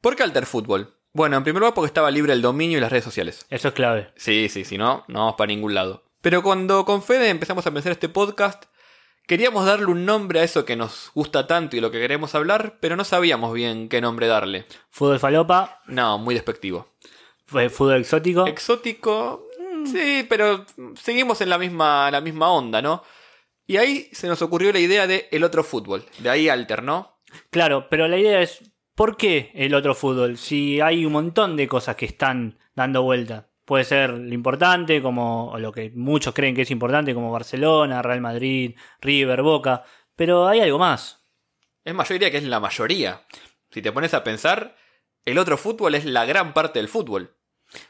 ¿Por qué Alter Fútbol? Bueno, en primer lugar porque estaba libre el dominio y las redes sociales. Eso es clave. Sí, sí, si no, no vamos para ningún lado. Pero cuando con Fede empezamos a pensar este podcast, queríamos darle un nombre a eso que nos gusta tanto y lo que queremos hablar, pero no sabíamos bien qué nombre darle. Fútbol falopa, No, muy despectivo. fue fútbol exótico. Exótico, mm, sí, pero seguimos en la misma, la misma onda, ¿no? Y ahí se nos ocurrió la idea de el otro fútbol. De ahí Alter, ¿no? Claro, pero la idea es, ¿por qué el otro fútbol? Si hay un montón de cosas que están dando vuelta. Puede ser lo importante, como o lo que muchos creen que es importante, como Barcelona, Real Madrid, River, Boca. Pero hay algo más. Es más, yo diría que es la mayoría. Si te pones a pensar, el otro fútbol es la gran parte del fútbol.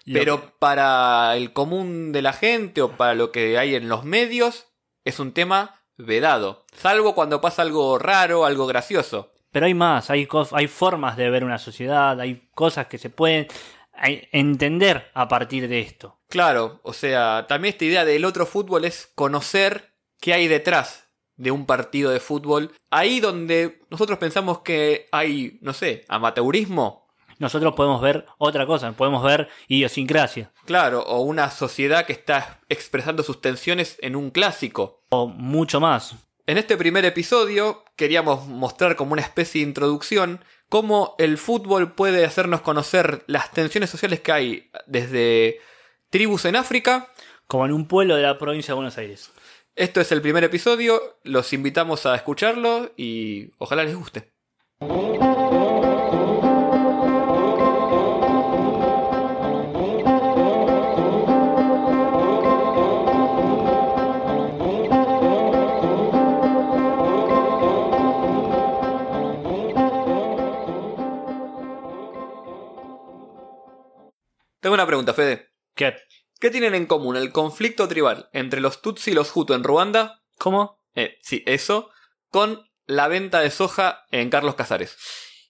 Pero para el común de la gente o para lo que hay en los medios, es un tema vedado. Salvo cuando pasa algo raro, algo gracioso. Pero hay más, hay, hay formas de ver una sociedad, hay cosas que se pueden entender a partir de esto. Claro, o sea, también esta idea del otro fútbol es conocer qué hay detrás de un partido de fútbol. Ahí donde nosotros pensamos que hay, no sé, amateurismo, Nosotros podemos ver otra cosa, podemos ver idiosincrasia, claro, o una sociedad que está expresando sus tensiones en un clásico. o mucho más. En este primer episodio queríamos mostrar como una especie de introducción cómo el fútbol puede hacernos conocer las tensiones sociales que hay desde tribus en África. Como en un pueblo de la provincia de Buenos Aires. Esto es el primer episodio, los invitamos a escucharlo y ojalá les guste. Tengo una pregunta, Fede. ¿Qué? ¿Qué tienen en común el conflicto tribal entre los Tutsi y los Hutu en Ruanda? ¿Cómo? Eh, sí, eso. Con la venta de soja en Carlos Casares.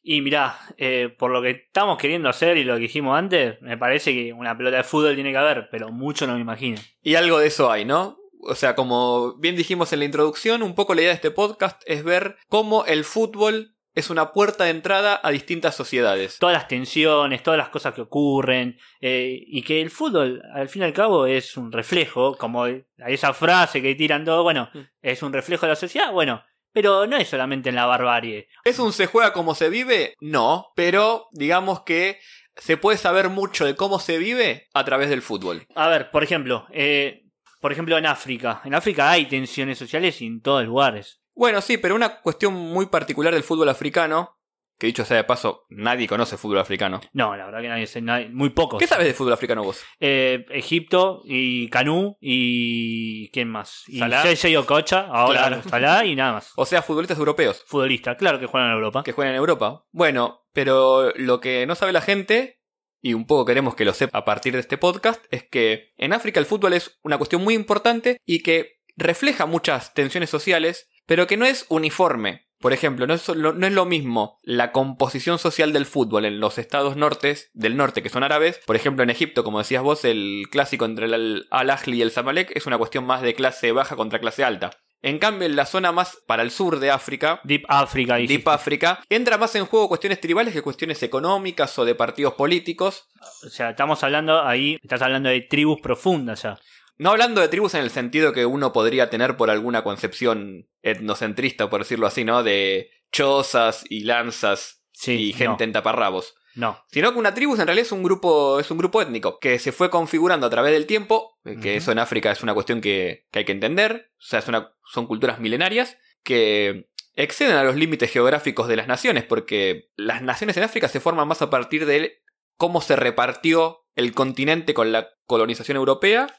Y mirá, eh, por lo que estamos queriendo hacer y lo que dijimos antes, me parece que una pelota de fútbol tiene que haber, pero mucho no me imagino. Y algo de eso hay, ¿no? O sea, como bien dijimos en la introducción, un poco la idea de este podcast es ver cómo el fútbol es una puerta de entrada a distintas sociedades. Todas las tensiones, todas las cosas que ocurren, eh, y que el fútbol, al fin y al cabo, es un reflejo, como esa frase que tiran todo, bueno, Mm. es un reflejo de la sociedad, bueno, pero no es solamente en la barbarie. ¿Es un se juega como se vive? No, pero digamos que se puede saber mucho de cómo se vive a través del fútbol. A ver, por ejemplo, eh, por ejemplo en África. En África hay tensiones sociales y en todos lugares. Bueno, sí, pero una cuestión muy particular del fútbol africano, que dicho sea de paso, nadie conoce fútbol africano. No, la verdad que nadie, muy pocos. ¿Qué sabes de fútbol africano vos? Eh, Egipto y Canú y quién más. Y Salah. JJ Okocha, ahora Claro. Salah y nada más. O sea, futbolistas europeos Futbolista, claro que juegan en Europa. que juegan en Europa. Bueno, pero lo que no sabe la gente, y un poco queremos que lo sepa a partir de este podcast, es que en África el fútbol es una cuestión muy importante y que refleja muchas tensiones sociales, pero que no es uniforme. Por ejemplo, no es, lo- no es lo mismo la composición social del fútbol en los estados nortes, del norte que son árabes. Por ejemplo, en Egipto, como decías vos, el clásico entre el Al- Al-Ahly y el Zamalek es una cuestión más de clase baja contra clase alta. En cambio, en la zona más para el sur de África, Deep África. Deep. África, entra más en juego cuestiones tribales que cuestiones económicas o de partidos políticos. O sea, estamos hablando ahí, estás hablando de tribus profundas ya. No hablando de tribus en el sentido que uno podría tener por alguna concepción etnocentrista, por decirlo así, ¿no? De chozas y lanzas Sí, y gente en taparrabos. No. Sino que una tribu en realidad es un grupo, es un grupo étnico que se fue configurando a través del tiempo, eh, que eso en África es una cuestión que, que hay que entender, o sea, es una- son culturas milenarias que exceden a los límites geográficos de las naciones, porque las naciones en África se forman más a partir de cómo se repartió el continente con la colonización europea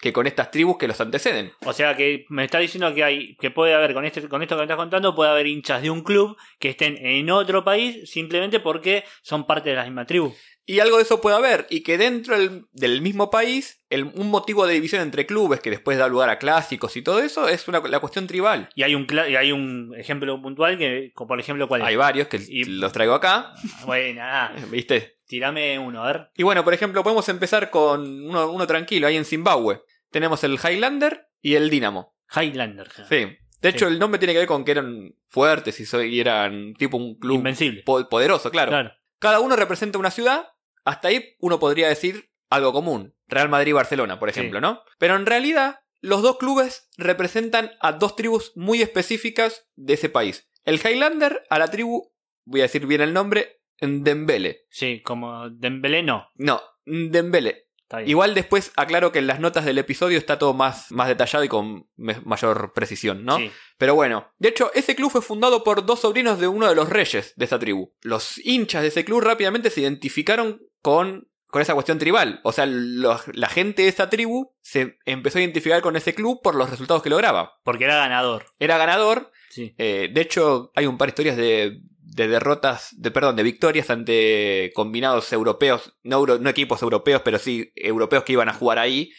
que con estas tribus que los anteceden. O sea que me está diciendo que hay, que puede haber, con este, con esto que me estás contando, puede haber hinchas de un club que estén en otro país simplemente porque son parte de la misma tribu. Y algo de eso puede haber, y que dentro del, del mismo país, el- un motivo de división entre clubes que después da lugar a clásicos y todo eso es una, la cuestión tribal. Y hay un y hay un ejemplo puntual que, como por ejemplo, ¿cuál es? Hay varios que Y- los traigo acá, Bueno, ¿viste? Tirame uno, a ver. Y bueno, por ejemplo, podemos empezar con uno, uno tranquilo, ahí en Zimbabue. Tenemos el Highlander y el Dynamo. Highlander. Sí. De hecho, Sí. el nombre tiene que ver con que eran fuertes y, y eran tipo un club Invencible. po- poderoso, claro. Claro. Cada uno representa una ciudad. Hasta ahí uno podría decir algo común. Real Madrid-Barcelona, por ejemplo, Sí. ¿no? Pero en realidad, los dos clubes representan a dos tribus muy específicas de ese país. El Highlander a la tribu, voy a decir bien el nombre, Ndembele. Sí, como Dembélé no. No, bien. Igual después aclaro que en las notas del episodio está todo más, más detallado y con mayor precisión, ¿no? Sí. Pero bueno, de hecho, ese club fue fundado por dos sobrinos de uno de los reyes de esa tribu. Los hinchas de ese club rápidamente se identificaron con, con esa cuestión tribal. O sea, los- la gente de esa tribu se empezó a identificar con ese club por los resultados que lograba. Porque era ganador. Era ganador. Sí. eh, de hecho, hay un par de historias de, de derrotas, de perdón, de victorias ante combinados europeos, no, euro- no equipos europeos, pero sí europeos que iban a jugar ahí.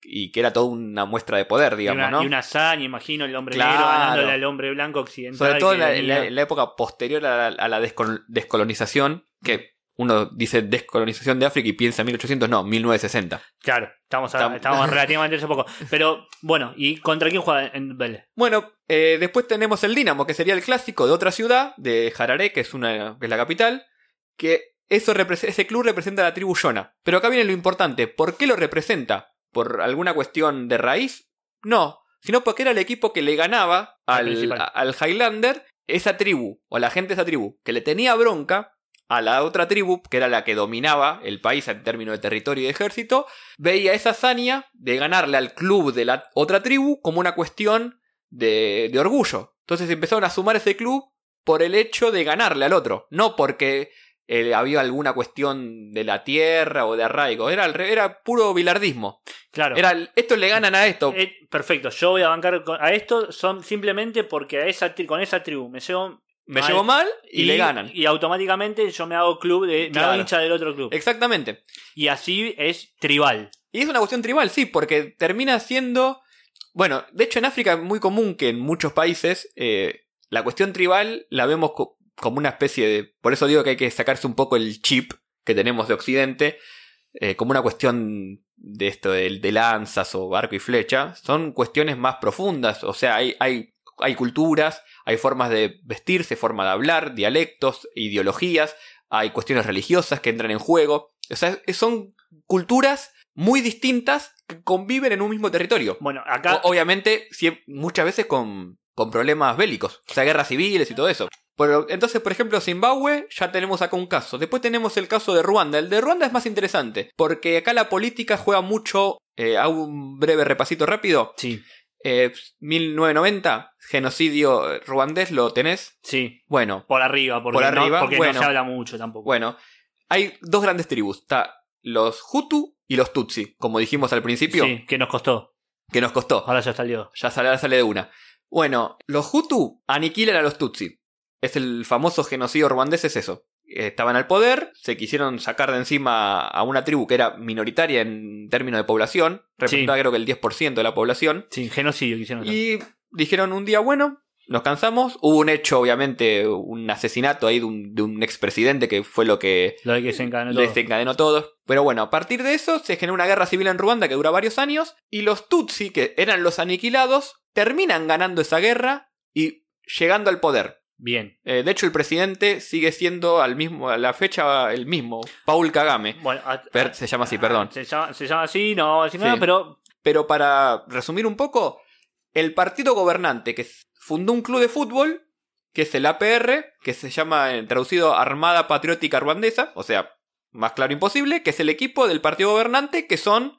Y que era toda una muestra de poder, Y digamos, una, ¿no? y una hazaña, imagino, el hombre Claro. negro ganándole al hombre blanco occidental. Sobre todo en la, la- época posterior a la, a la descol- descolonización, que uno dice descolonización de África y piensa en 1800, no, 1960. Claro, estamos, a- Tam- estamos relativamente hace poco. Pero bueno, ¿y contra quién juega en Vélez? Bueno, eh, después tenemos el Dinamo, que sería el clásico de otra ciudad, de Harare, que es, una, que es la capital, que eso ese club representa a la tribu Shona. Pero acá viene lo importante, ¿por qué lo representa? ¿Por alguna cuestión de raíz? No, sino porque era el equipo que le ganaba al, al Highlander, esa tribu, o la gente de esa tribu, que le tenía bronca a la otra tribu, que era la que dominaba el país en términos de territorio y de ejército, veía esa hazaña de ganarle al club de la otra tribu como una cuestión de, de orgullo. Entonces empezaron a sumar ese club por el hecho de ganarle al otro, no porque eh, había alguna cuestión de la tierra o de arraigo, era, era puro bilardismo. Claro. Era, estos le ganan a esto. Eh, perfecto, yo voy a bancar a esto son simplemente porque a esa con esa tribu me llevo Me llevo mal y, le ganan. Y automáticamente yo me hago club de. Me hago hincha del otro club. Exactamente. Y así es tribal. Y es una cuestión tribal, sí, porque termina siendo... Bueno, de hecho en África es muy común que en muchos países eh, la cuestión tribal la vemos co- como una especie de... Por eso digo que hay que sacarse un poco el chip que tenemos de Occidente, eh, como una cuestión de esto de, de lanzas o arco y flecha. Son cuestiones más profundas, o sea, hay, hay, hay culturas, hay formas de vestirse, forma de hablar, dialectos, ideologías, hay cuestiones religiosas que entran en juego. O sea, son culturas muy distintas que conviven en un mismo territorio. Bueno, acá. O- obviamente, muchas veces con, con problemas bélicos, o sea, guerras civiles y todo eso. Pero, entonces, por ejemplo, Zimbabue, ya tenemos acá un caso. Después tenemos el caso de Ruanda. El de Ruanda es más interesante, porque acá la política juega mucho. Eh, hago un breve repasito rápido. Sí, Eh, 1990, genocidio ruandés, ¿lo tenés? sí. Bueno, Por arriba, porque, Por no- arriba, porque bueno. no se habla mucho tampoco. Bueno, hay dos grandes tribus. Está los Hutu y los Tutsi, como dijimos al principio, sí, que nos costó. que nos costó. Ahora ya salió. Ya sale, ahora sale de una. Bueno, los Hutu aniquilan a los Tutsi. Es el famoso genocidio ruandés, es eso. Estaban al poder, se quisieron sacar de encima a una tribu que era minoritaria en términos de población, representaba creo que el 10% de la población, Sí, genocidio quisieron y dijeron un día, bueno, nos cansamos. Hubo un hecho, obviamente, un asesinato ahí de un, de un expresidente que fue lo que Lo que se encadenó todo. desencadenó todo. Pero bueno, a partir de eso se genera una guerra civil en Ruanda que dura varios años y los Tutsi, que eran los aniquilados, terminan ganando esa guerra y llegando al poder. Bien. Eh, de hecho, el presidente sigue siendo al mismo, a la fecha el mismo, Paul Kagame. Bueno, a- Per- se llama así, perdón. Se llama, se llama así, no vamos a decir Sí. nada, pero Pero para resumir un poco, el partido gobernante que fundó un club de fútbol, que es el APR, que se llama eh, traducido Armada Patriótica Ruandesa, o sea, más claro imposible, que es el equipo del partido gobernante, que son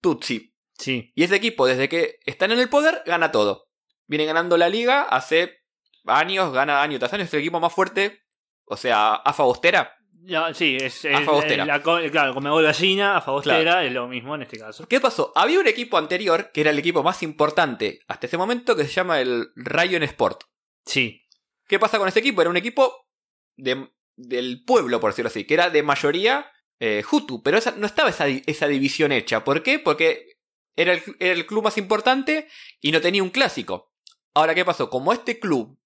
Tutsi. sí. Y ese equipo, desde que están en el poder, gana todo. Viene ganando la liga hace años, gana año tras año, es el equipo más fuerte. O sea, AFA Bostera. Ya, sí, es, es- Fagostera. la claro, como gallina, a Fagostera, es lo mismo en este caso. ¿Qué pasó? Había un equipo anterior, que era el equipo más importante hasta ese momento, que se llama el Rayon Sport. Sí, ¿Qué pasa con ese equipo? Era un equipo de- del pueblo, por decirlo así, que era de mayoría eh, Hutu, pero esa- no estaba esa, esa división hecha. ¿Por qué? Porque era el, era el club más importante y no tenía un clásico. Ahora, ¿qué pasó? Como este club,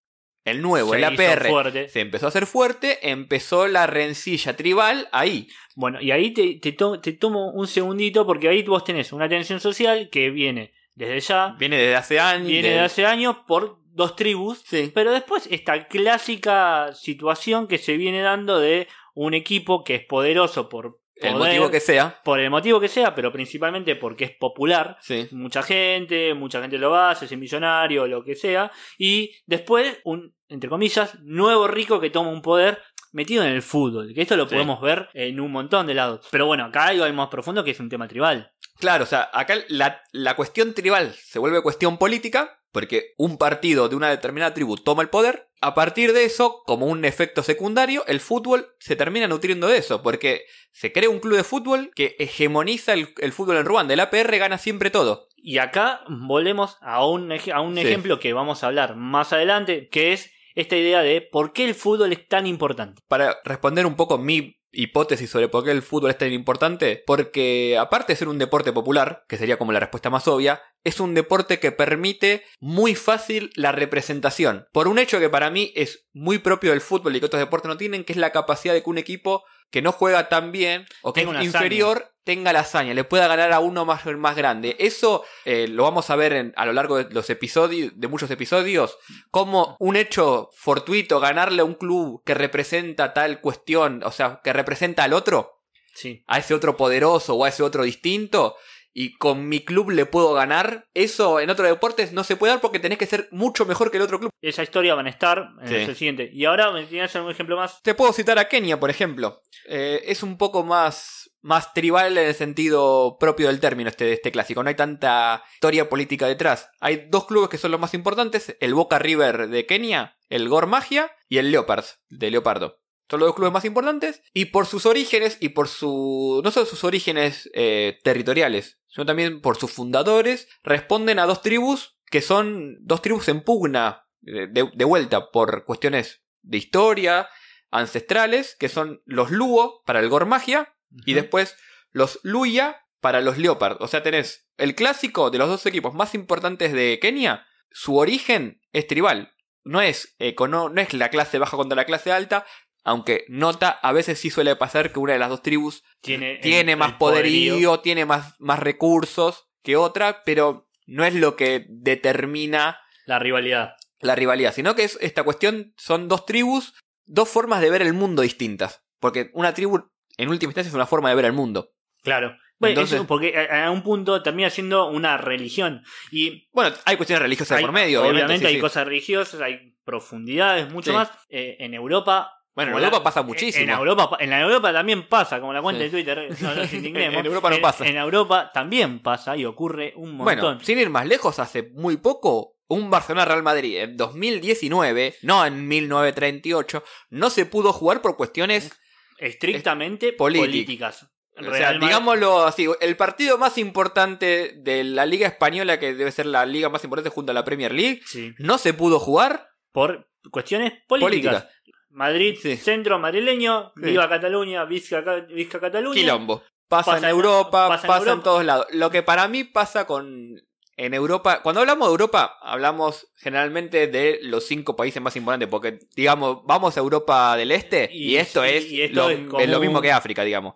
el nuevo, se el APR, fuerte. se empezó a hacer fuerte, empezó la rencilla tribal ahí. Bueno, y ahí te, te, to- te tomo un segundito porque ahí vos tenés una tensión social que viene desde ya, Viene desde hace años. viene de hace años por dos tribus, Sí. pero después esta clásica situación que se viene dando de un equipo que es poderoso por El poder, motivo que sea. por el motivo que sea, pero principalmente porque es popular. Sí. Mucha gente, mucha gente lo hace, es millonario, lo que sea. Y después, un, entre comillas, nuevo rico que toma un poder metido en el fútbol. Que esto lo Sí. podemos ver en un montón de lados. Pero bueno, acá hay algo más profundo que es un tema tribal. Claro, o sea, acá la, la cuestión tribal se vuelve cuestión política porque un partido de una determinada tribu toma el poder. A partir de eso, como un efecto secundario, el fútbol se termina nutriendo de eso porque se crea un club de fútbol que hegemoniza el, el fútbol en Ruanda. El APR gana siempre todo. Y acá volvemos a un, a un Sí. ejemplo que vamos a hablar más adelante, que es esta idea de por qué el fútbol es tan importante. Para responder un poco mi hipótesis sobre por qué el fútbol es tan importante, porque aparte de ser un deporte popular, que sería como la respuesta más obvia, es un deporte que permite muy fácil la representación. Por un hecho que para mí es muy propio del fútbol y que otros deportes no tienen, que es la capacidad de que un equipo que no juega tan bien o que es inferior tenga la hazaña, le pueda ganar a uno más, más grande. Eso eh, lo vamos a ver en- a lo largo de los episodios, de muchos episodios, como un hecho fortuito ganarle a un club que representa tal cuestión, o sea, que representa al otro, Sí. a ese otro poderoso o a ese otro distinto, y con mi club le puedo ganar, eso en otros deportes no se puede dar porque tenés que ser mucho mejor que el otro club. Esa historia van a estar en Sí. el siguiente. Y ahora me tienes un ejemplo más. Te puedo citar a Kenia, por ejemplo. Eh, es un poco más, más tribal en el sentido propio del término este, este clásico. No hay tanta historia política detrás. Hay dos clubes que son los más importantes. El Boca River de Kenia, el Gor Magia y el Leopards de Leopardo. Son los dos clubes más importantes. Y por sus orígenes y por su... No solo sus orígenes eh, territoriales, sino también por sus fundadores, responden a dos tribus que son dos tribus en pugna eh, de, de vuelta por cuestiones de historia, ancestrales, que son los Luo para el Gormagia y después los Luya para los Leopard. O sea, tenés el clásico de los dos equipos más importantes de Kenia, su origen es tribal. No es, econo- no es la clase baja contra la clase alta, aunque nota, a veces sí suele pasar que una de las dos tribus tiene, tiene el- más el poderío, tiene más, más recursos que otra, pero no es lo que determina la rivalidad. la rivalidad, sino que es esta cuestión, son dos tribus, dos formas de ver el mundo distintas. Porque una tribu, en última instancia, es una forma de ver el mundo. Claro. Bueno, Entonces- eso porque a, a un punto termina siendo una religión. Y Bueno, hay cuestiones religiosas hay- por medio, obviamente. sí, hay sí. cosas religiosas, hay profundidades, mucho Sí. más. Eh, en Europa. Bueno, en Europa la- pasa muchísimo. En Europa, pa- en la Europa también pasa, como la cuenta Sí. de Twitter. No nos indignemos. En Europa no pasa. En Europa también pasa y ocurre un montón. Bueno, sin ir más lejos, hace muy poco, un Barcelona-Real Madrid en 2019, no en 1938, no se pudo jugar por cuestiones estrictamente polític- políticas. O sea, digámoslo así, el partido más importante de la Liga Española, que debe ser la liga más importante junto a la Premier League, Sí. no se pudo jugar. Por cuestiones políticas. Políticas. Madrid, Sí. centro madrileño, Sí. Viva Cataluña, Vizca, Vizca Cataluña. Quilombo. Pasa, Pasa en Europa, pasa pasa, en en, Europa. todos lados. Lo que para mí pasa con. En Europa, cuando hablamos de Europa, hablamos generalmente de los cinco países más importantes, porque, digamos, vamos a Europa del Este y, Y- esto, es, y esto lo, es es como lo mismo que África, digamos.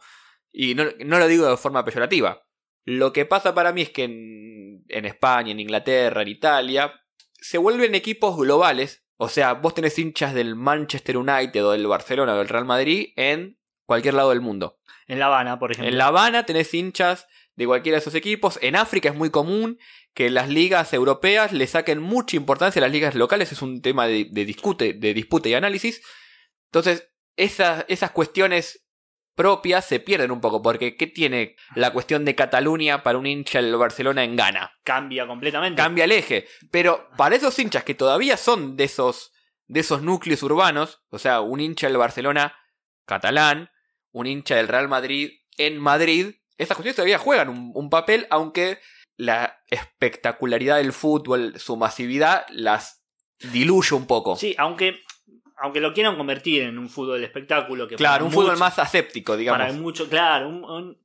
Y no, no lo digo de forma peyorativa. Lo que pasa para mí es que en, en España, en Inglaterra, en Italia, se vuelven equipos globales. O sea, vos tenés hinchas del Manchester United o del Barcelona o del Real Madrid en cualquier lado del mundo. En La Habana, por ejemplo. En La Habana tenés hinchas de cualquiera de esos equipos. En África es muy común que las ligas europeas le saquen mucha importancia a las ligas locales. Es un tema de, de discute, de disputa y análisis. Entonces, esas, esas cuestiones propias se pierden un poco. Porque, ¿qué tiene la cuestión de Cataluña para un hincha del Barcelona en Ghana? Cambia completamente. Cambia el eje. Pero para esos hinchas que todavía son de esos, de esos núcleos urbanos, o sea, un hincha del Barcelona catalán, un hincha del Real Madrid en Madrid, esas cuestiones todavía juegan un, un papel, aunque la espectacularidad del fútbol, su masividad, las diluye un poco. Sí, aunque, aunque lo quieran convertir en un fútbol de espectáculo. Que claro, un fútbol más aséptico, digamos. Para mucho, claro, un- un-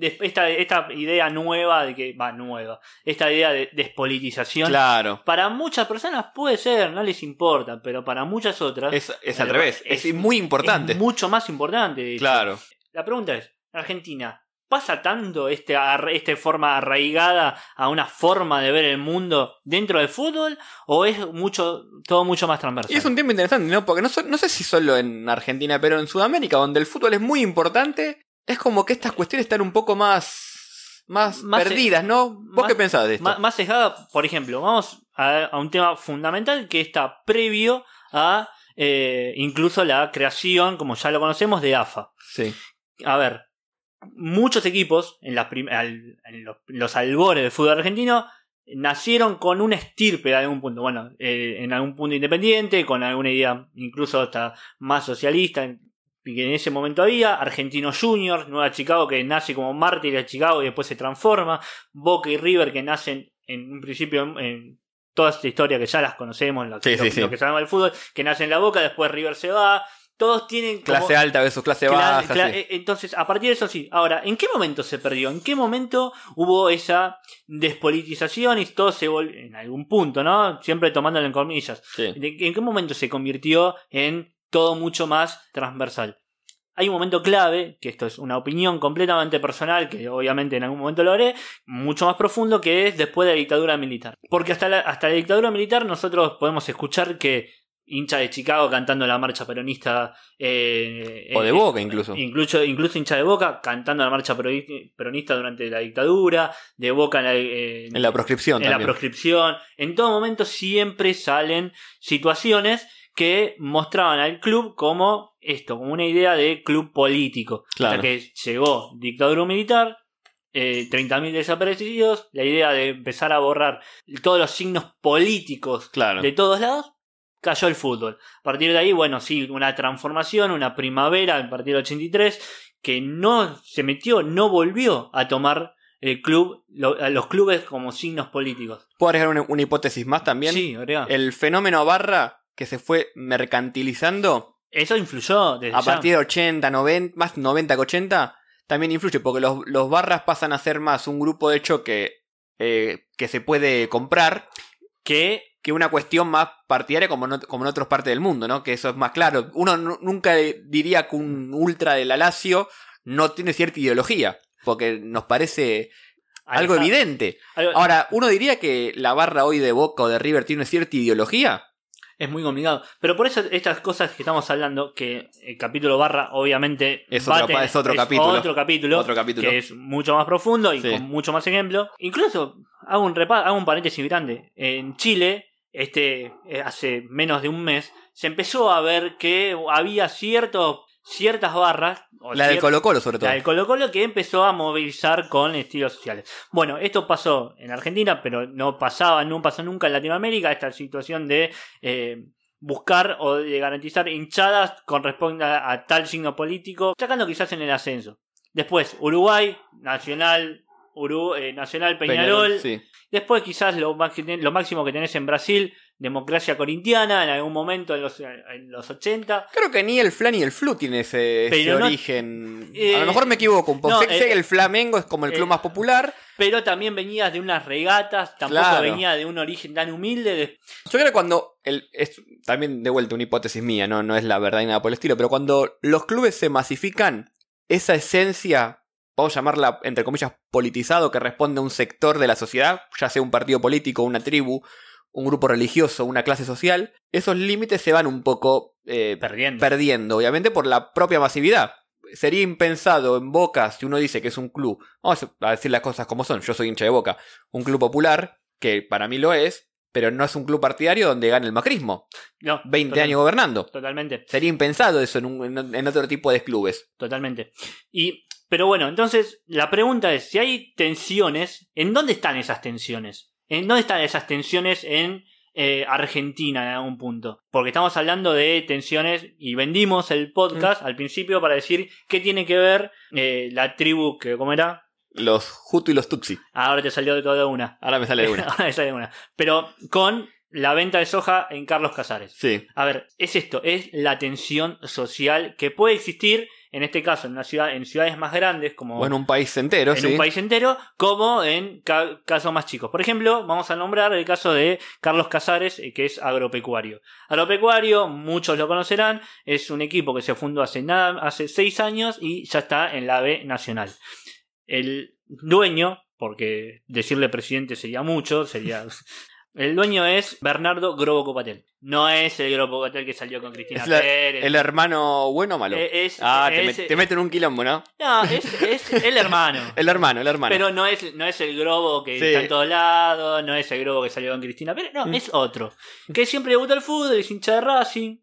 de- esta, esta idea nueva de que, va, nueva, esta idea de despolitización, Claro. para muchas personas puede ser, no les importa, pero para muchas otras Es, es al revés, es, muy importante. es mucho más importante. de hecho. claro. La pregunta es, Argentina, pasa tanto este, esta forma arraigada a una forma de ver el mundo dentro del fútbol o es mucho todo mucho más transversal? Y es un tema interesante, ¿no? Porque no, so- no sé si solo en Argentina, pero en Sudamérica, donde el fútbol es muy importante, es como que estas cuestiones están un poco más, más, Más, perdidas, ¿no? ¿Vos más- qué pensás de esto? Má- más sesgada, por ejemplo, vamos a, a un tema fundamental que está previo a eh, incluso la creación, como ya lo conocemos, de AFA. Sí. A ver, muchos equipos en, las prim- al- en los, los albores del fútbol argentino nacieron con una estirpe de algún punto. Bueno, eh, en algún punto independiente, con alguna idea incluso hasta más socialista, y que en ese momento había. Argentino Juniors, Nueva Chicago, que nace como mártir de Chicago y después se transforma. Boca y River, que nacen en un principio en, en toda esta historia que ya las conocemos, lo, Sí, que sabemos del fútbol, que nace en la Boca, después River se va. Todos tienen como- Clase alta versus clase Cla- baja. cla- sí. eh, Entonces, a partir de eso sí. Ahora, ¿en qué momento se perdió? ¿En qué momento hubo esa despolitización y todo se volvió, en algún punto, ¿no? Siempre tomándolo en comillas. Sí. ¿De- ¿En qué momento se convirtió en todo mucho más transversal? Hay un momento clave, que esto es una opinión completamente personal, que obviamente en algún momento lo haré, mucho más profundo, que es después de la dictadura militar. Porque hasta la, hasta la dictadura militar nosotros podemos escuchar que hincha de Chicago cantando la marcha peronista. eh, O de eh, Boca, incluso. Incluso, incluso hincha de Boca cantando la marcha peroni- peronista durante la dictadura, de Boca en la, eh, En la proscripción en la proscripción. En todo momento siempre salen situaciones que mostraban al club como esto, como una idea de club político. Claro. Hasta que llegó dictadura militar, eh, 30.000 desaparecidos, la idea de empezar a borrar todos los signos políticos Claro. de todos lados, cayó el fútbol. A partir de ahí, bueno, sí, una transformación, una primavera a partir del 83, que no se metió, no volvió a tomar el club, lo- a los clubes como signos políticos. ¿Puedo agregar una, una hipótesis más también? Sí, agrega. El fenómeno barra que se fue mercantilizando Eso influyó desde a ya. partir de 80, 90, más 90 que 80, también influye porque los, los barras pasan a ser más un grupo de choque eh, que se puede comprar que que una cuestión más partidaria como en, como en otras partes del mundo, ¿no? Que eso es más claro. Uno nu- nunca diría que un ultra de la Lazio no tiene cierta ideología, porque nos parece algo evidente. Ahora, uno diría que la barra hoy de Boca o de River tiene cierta ideología. es muy complicado. Pero por eso estas cosas que estamos hablando, que el capítulo barra obviamente Es otro es capítulo. Otro capítulo. Otro capítulo. que es mucho más profundo y Sí. con mucho más ejemplo. Incluso hago un repa hago un paréntesis grande. En Chile, este eh, hace menos de un mes, se empezó a ver que había ciertos ciertas barras. o La del Colo Colo, sobre todo. la del Colo Colo que empezó a movilizar con estilos sociales. Bueno, esto pasó en Argentina, pero no pasaba, no pasó nunca en Latinoamérica, esta situación de eh, buscar o de garantizar hinchadas corresponde a, a tal signo político, sacando quizás en el ascenso. Después, Uruguay, Nacional, Uru- eh, Nacional Peñarol. sí. Después quizás lo, máximo que tenés en Brasil, democracia corintiana, en algún momento en los, en los 80. Creo que ni el Fla ni el Flu tiene ese, ese Pero no- origen. Eh, a lo mejor me equivoco un poco. no, eh, que el Flamengo es como el club eh, más popular. Pero también venías de unas regatas, tampoco Claro. venía de un origen tan humilde. de- Yo creo que cuando. El, es también de vuelta una hipótesis mía, no, no es la verdad ni nada por el estilo. Pero cuando los clubes se masifican, esa esencia. Vamos a llamarla, entre comillas, politizado, que responde a un sector de la sociedad, ya sea un partido político, una tribu, un grupo religioso, una clase social, esos límites se van un poco eh, perdiendo. perdiendo, obviamente por la propia masividad. Sería impensado en Boca si uno dice que es un club, vamos a decir las cosas como son, yo soy hincha de Boca, un club popular, que para mí lo es, pero no es un club partidario donde gane el macrismo, No, 20 total- años gobernando. Totalmente, Sería impensado eso en, un- en- en otro tipo de clubes. totalmente. Y, pero bueno, entonces la pregunta es, si hay tensiones, ¿en dónde están esas tensiones? ¿En dónde están esas tensiones en eh, Argentina en algún punto? Porque estamos hablando de tensiones y vendimos el Mm. podcast al principio para decir qué tiene que ver eh, la tribu que, ¿cómo era? Los Hutu y los Tutsi. Ahora te salió de toda una. Ahora me sale de una. Ahora te sale una. Pero con la venta de soja en Carlos Casares. Sí. A ver, es esto, es la tensión social que puede existir, en este caso, en una ciudad, en ciudades más grandes, como O en un país entero, en sí. un país entero, como en ca- casos más chicos. Por ejemplo, vamos a nombrar el caso de Carlos Casares, eh, que es agropecuario. Agropecuario, muchos lo conocerán, es un equipo que se fundó hace nada, hace seis años y ya está en la B nacional. el dueño, porque decirle presidente sería mucho, sería... El dueño es Bernardo Grobo Copatel. No es el Grobo Copatel que salió con Cristina Es la- Pérez. ¿El hermano bueno o malo? Eh, es- ah, te, es- met- te meten un quilombo, ¿no? No, es, es el hermano. El hermano, el hermano. Pero no es, no es el Grobo que Sí. está en todos lados, no es el Grobo que salió con Cristina Pérez, no, Mm. es otro. Que siempre le gusta el fútbol, es hincha de Racing.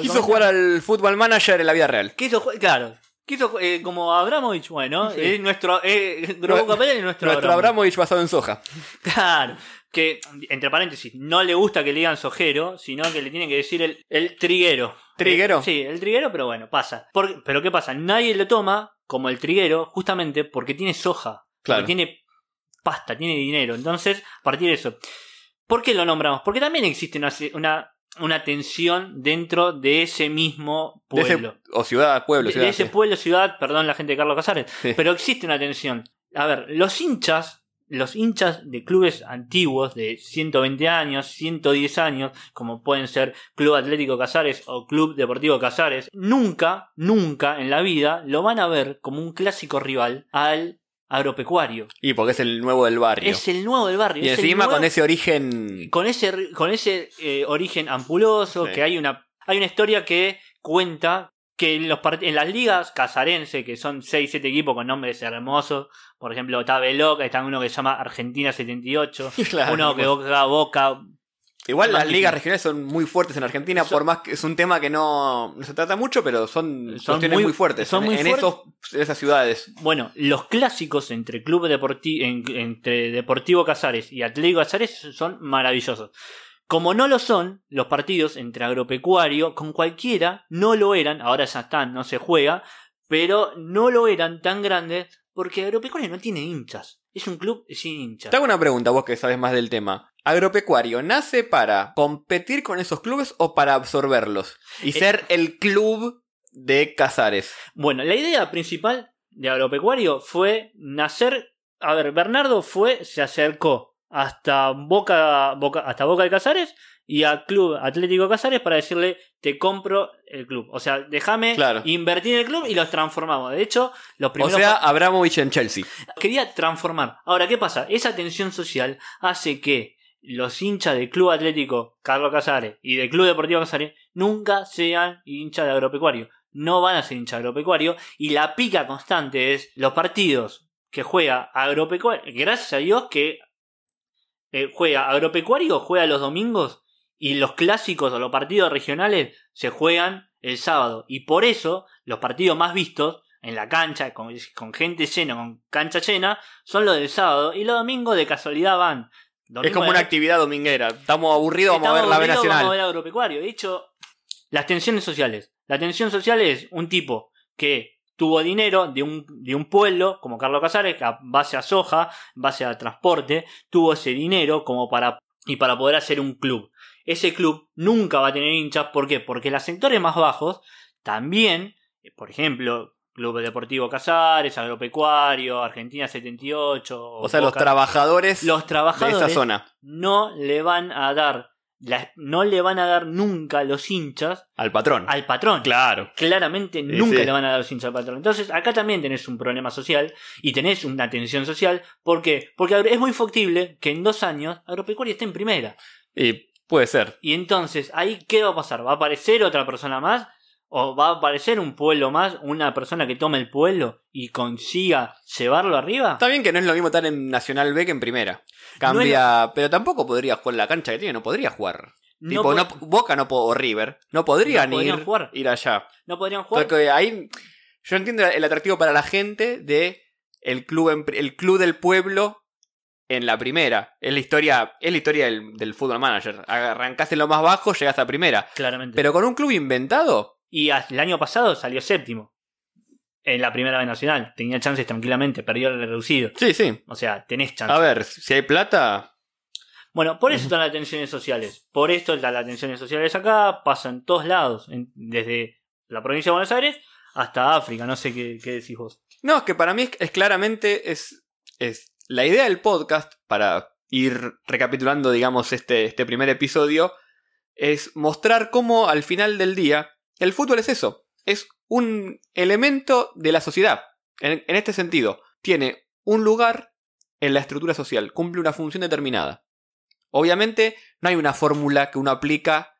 Quiso jugar al fútbol manager en la vida real. Quiso ju- claro. Quiso, eh, como Abramovich, bueno, Sí. es nuestro. Eh, Grobo Capelli es nuestro, Nuestro. Abramovich basado en soja. Claro. Que, entre paréntesis, no le gusta que le digan sojero, sino que le tienen que decir el, el triguero. ¿Triguero? Eh, sí, el triguero, pero bueno, pasa. Pero ¿qué pasa? Nadie lo toma como el triguero justamente porque tiene soja. Claro. Porque tiene pasta, tiene dinero. Entonces, a partir de eso. ¿Por qué lo nombramos? Porque también existe una, una, una tensión dentro de ese mismo ese- pueblo. o ciudad, pueblo, de, ese sí. pueblo, ciudad, perdón la gente de Carlos Casares, Sí. pero existe una tensión. A ver, los hinchas, los hinchas de clubes antiguos de 120 años, 110 años, como pueden ser Club Atlético Casares o Club Deportivo Casares, nunca, nunca en la vida lo van a ver como un clásico rival al agropecuario. Y porque es el nuevo del barrio. Es el nuevo del barrio. y es encima nuevo- con ese origen. con ese, con ese eh, origen ampuloso, Sí. que hay una, hay una historia que cuenta que en, los en las ligas casarense, que son 6, 7 equipos con nombres hermosos, por ejemplo, está Veloca, está uno que se llama Argentina 78, Claro, uno que pues. Boca, Boca, Igual las ligas regionales son muy fuertes en Argentina, Son- por más que es un tema que no, no se trata mucho, pero son, Son cuestiones muy- muy, fuertes son en, muy en fuertes. esos, en esas ciudades. Bueno, los clásicos entre Club Deportivo, entre Deportivo Casares y Atlético Casares son maravillosos. Como no lo son, los partidos entre agropecuario con cualquiera no lo eran, ahora ya están, no se juega, pero no lo eran tan grandes porque agropecuario no tiene hinchas. Es un club sin hinchas. Te hago una pregunta, vos que sabes más del tema. ¿Agropecuario nace para competir con esos clubes o para absorberlos? Y Eh, ser el club de Casares. Bueno, la idea principal de Agropecuario fue nacer. A ver, Bernardo fue, se acercó hasta Boca, Boca, hasta Boca de Casares y al Club Atlético Casares para decirle: Te compro el club. O sea, déjame Claro. invertir en el club y los transformamos. De hecho, los O primeros. sea, Abramovich en Chelsea. quería transformar. Ahora, ¿qué pasa? Esa tensión social hace que los hinchas del Club Atlético Carlos Casares y del Club Deportivo Casares nunca sean hinchas de agropecuario. No van a ser hinchas de agropecuario. Y la pica constante es los partidos que juega agropecuario. Gracias a Dios que eh, juega agropecuario, juega los domingos. Y los clásicos o los partidos regionales se juegan el sábado. Y por eso los partidos más vistos en la cancha, con, con gente llena, con cancha llena, son los del sábado. Y los domingos de casualidad van. Es Domingo como de una actividad dominguera. Estamos aburridos, vamos a ver Estamos la B aburridos, Vamos a Nacional. ver agropecuario. De hecho, las tensiones sociales. La tensión social es un tipo que tuvo dinero de un, de un pueblo, como Carlos Casares, a base a soja, base a transporte, tuvo ese dinero como para, y para poder hacer un club. Ese club nunca va a tener hinchas. ¿Por qué? Porque los sectores más bajos también, eh, por ejemplo, Club Deportivo Casares, Agropecuario, Argentina 78. O sea, los trabajadores los de trabajadores esa zona. no le van a dar la- no le van a dar nunca los hinchas Al patrón. al patrón. Claro. Claramente nunca le van a dar los hinchas al patrón. Entonces, acá también tenés un problema social y tenés una tensión social. ¿Por qué? Porque es muy factible que en dos años Agropecuaria esté en primera. Y puede ser. Y entonces, ahí, ¿qué va a pasar? ¿Va a aparecer otra persona más? ¿O va a aparecer un pueblo más? ¿Una persona que tome el pueblo y consiga llevarlo arriba? Está bien que no es lo mismo estar en Nacional B que en primera. Cambia. Pero tampoco podría jugar la cancha que tiene, no podría jugar. No tipo, po- no- Boca no o River. No podrían podrían ir, jugar. ir allá. no podrían jugar. Porque ahí. Yo entiendo el atractivo para la gente de el club, en- el club del pueblo en la primera. Es la historia, es la historia del, del fútbol manager. Arrancás en lo más bajo, llegás a primera. Claramente. Pero con un club inventado, Y el año pasado salió séptimo. En la primera vez nacional. Tenía chances tranquilamente, perdió el reducido. sí, sí. O sea, tenés chances. A ver, si hay plata, Bueno, por eso están las tensiones sociales. Por esto están las tensiones sociales acá. Pasa en todos lados. en- desde la provincia de Buenos Aires hasta África. No sé qué, qué decís vos. No, es que para mí es, es claramente es, es la idea del podcast, para ir recapitulando, digamos, este, este primer episodio, es mostrar cómo al final del día el fútbol es eso, es un elemento de la sociedad. En, este sentido, tiene un lugar en la estructura social, cumple una función determinada. Obviamente no hay una fórmula que uno aplica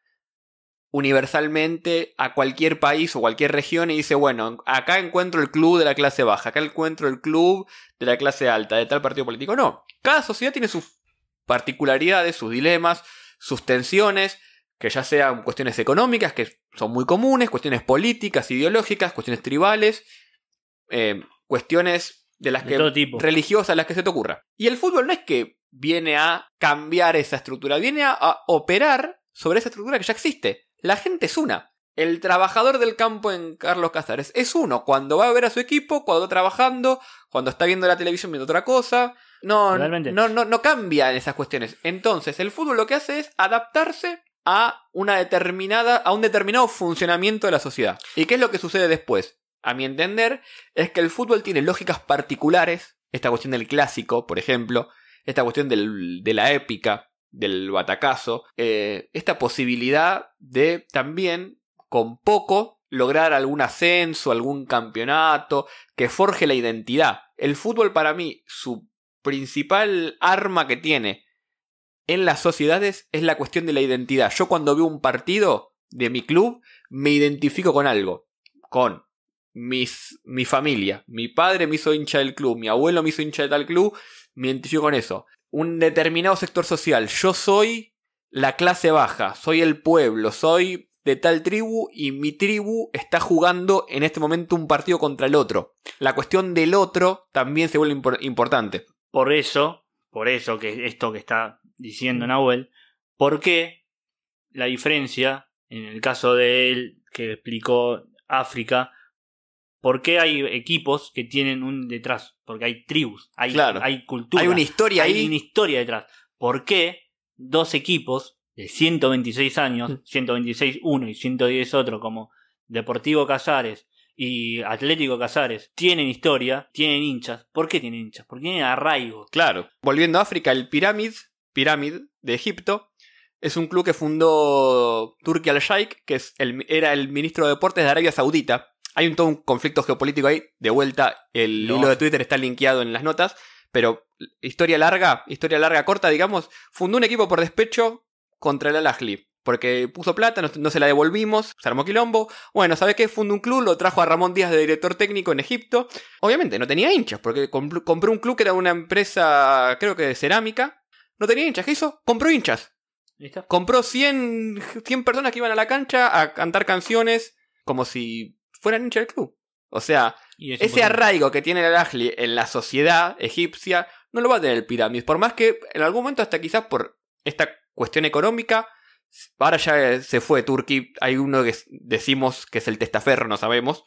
universalmente a cualquier país o cualquier región y dice, bueno, acá encuentro el club de la clase baja, acá encuentro el club de la clase alta, de tal partido político. No, cada sociedad tiene sus particularidades, sus dilemas, sus tensiones, que ya sean cuestiones económicas, que son muy comunes, cuestiones políticas, ideológicas, cuestiones tribales, eh, cuestiones de las que religiosas, las que se te ocurra. Y el fútbol no es que viene a cambiar esa estructura, viene a operar sobre esa estructura que ya existe. La gente es una. El trabajador del campo en Carlos Casares es uno. Cuando va a ver a su equipo, cuando está trabajando, cuando está viendo la televisión viendo otra cosa. No, no, no, no cambia en esas cuestiones. Entonces, el fútbol lo que hace es adaptarse a una determinada, a un determinado funcionamiento de la sociedad. ¿Y qué es lo que sucede después? A mi entender, es que el fútbol tiene lógicas particulares. Esta cuestión del clásico, por ejemplo. Esta cuestión de la épica del batacazo, eh, esta posibilidad de también, con poco, lograr algún ascenso, algún campeonato, que forje la identidad. El fútbol para mí, su principal arma que tiene en las sociedades es la cuestión de la identidad. Yo cuando veo un partido de mi club, me identifico con algo, con mis, mi familia. Mi padre me hizo hincha del club, mi abuelo me hizo hincha de tal club, me identifico con eso un determinado sector social. Yo soy la clase baja, soy el pueblo, soy de tal tribu y mi tribu está jugando en este momento un partido contra el otro. La cuestión del otro también se vuelve importante. Por eso, por eso que esto que está diciendo Nahuel, ¿por qué la diferencia en el caso de él que explicó África ¿Por qué hay equipos que tienen un detrás? Porque hay tribus, hay, hay cultura. Hay una historia hay una historia detrás. ¿Por qué dos equipos de 126 años, 126 mm. uno y 110 otro, como Deportivo Casares y Atlético Casares, tienen historia, tienen hinchas? ¿Por qué tienen hinchas? Porque tienen arraigo. Claro. Volviendo a África, el Pirámid, Pirámid de Egipto, es un club que fundó Turki al-Sheikh, que es el, era el ministro de Deportes de Arabia Saudita hay un, todo un conflicto geopolítico ahí. De vuelta, el hilo de Twitter está linkeado en las notas. Pero historia larga, historia larga corta, digamos, fundó un equipo por despecho contra el Al-Ahly. Porque puso plata, no, se la devolvimos, se armó quilombo. Bueno, ¿sabe qué? Fundó un club, lo trajo a Ramón Díaz de director técnico en Egipto. Obviamente, no tenía hinchas, porque compró un club que era una empresa, creo que de cerámica. No tenía hinchas, ¿qué hizo? Compró hinchas. ¿Listo? Compró 100, 100 personas que iban a la cancha a cantar canciones como si fueran hincha del club. O sea, ese arraigo que tiene el Al en la sociedad egipcia no lo va a tener el Pirámides. Por más que en algún momento, hasta quizás por esta cuestión económica, ahora ya se fue Turquía. Hay uno que decimos que es el testaferro, no sabemos.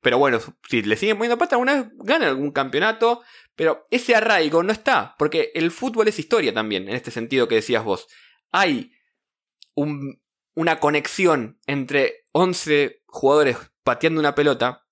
Pero bueno, si le siguen poniendo pata, alguna vez gana algún campeonato. Pero ese arraigo no está, porque el fútbol es historia también, en este sentido que decías vos. Hay una conexión entre 11 jugadores pateando una pelota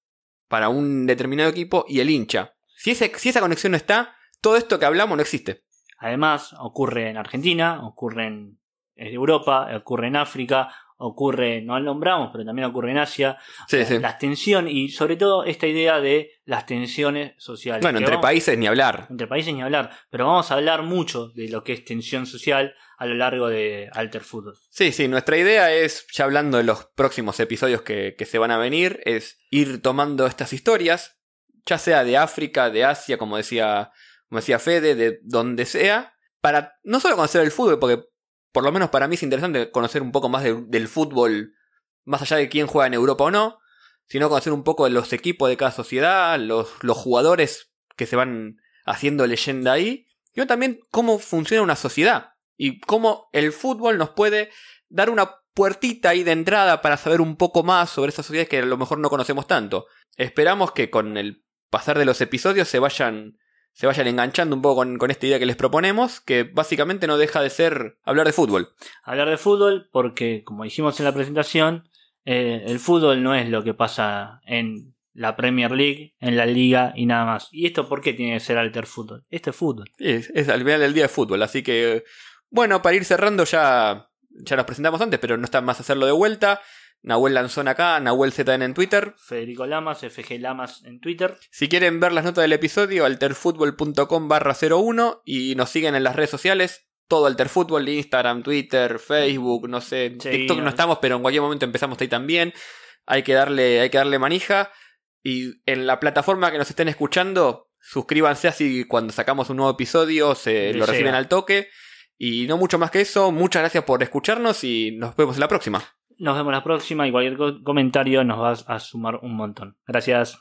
para un determinado equipo y el hincha. Si, si esa conexión no está, todo esto que hablamos no existe. Además, ocurre en Argentina, ocurre en Europa, ocurre en África, ocurre, no lo nombramos, pero también ocurre en Asia. Sí, sí. Las tensiones, y sobre todo esta idea de las tensiones sociales. Bueno, entre países ni hablar. Entre países ni hablar, pero vamos a hablar mucho de lo que es tensión social a lo largo de Alter Football. Sí, sí, nuestra idea es, ya hablando de los próximos episodios que, se van a venir, es ir tomando estas historias, ya sea de África, de Asia, como decía, como decía Fede, de donde sea, para no solo conocer el fútbol, porque por lo menos para mí es interesante conocer un poco más del fútbol, más allá de quién juega en Europa o no, sino conocer un poco de los equipos de cada sociedad, los, los jugadores que se van haciendo leyenda ahí, y también cómo funciona una sociedad y cómo el fútbol nos puede dar una puertita ahí de entrada para saber un poco más sobre esas sociedades que a lo mejor no conocemos tanto. Esperamos que con el pasar de los episodios se vayan, se vayan enganchando un poco con, esta idea que les proponemos, que básicamente no deja de ser hablar de fútbol. Hablar de fútbol porque, como dijimos en la presentación, eh, el fútbol no es lo que pasa en la Premier League, en la liga y nada más. ¿Y esto por qué tiene que ser alter fútbol? Este es fútbol. Es, es al final del día de fútbol, así que bueno, para ir cerrando ya, ya nos presentamos antes, pero no está más hacerlo de vuelta. Nahuel Lanzón acá, Nahuel ZN en Twitter. Federico Lamas, FG Lamas en Twitter. Si quieren ver las notas del episodio, alterfutbol.com barra 01 y nos siguen en las redes sociales. Todo Alterfútbol, Instagram, Twitter, Facebook, no sé, Sí, TikTok no estamos, pero en cualquier momento empezamos ahí también. Hay que darle, hay que darle manija. Y en la plataforma que nos estén escuchando, suscríbanse así cuando sacamos un nuevo episodio se lo reciben al toque. Y no mucho más que eso, muchas gracias por escucharnos y nos vemos en la próxima. Nos vemos la próxima y cualquier co- comentario nos va a sumar un montón. Gracias.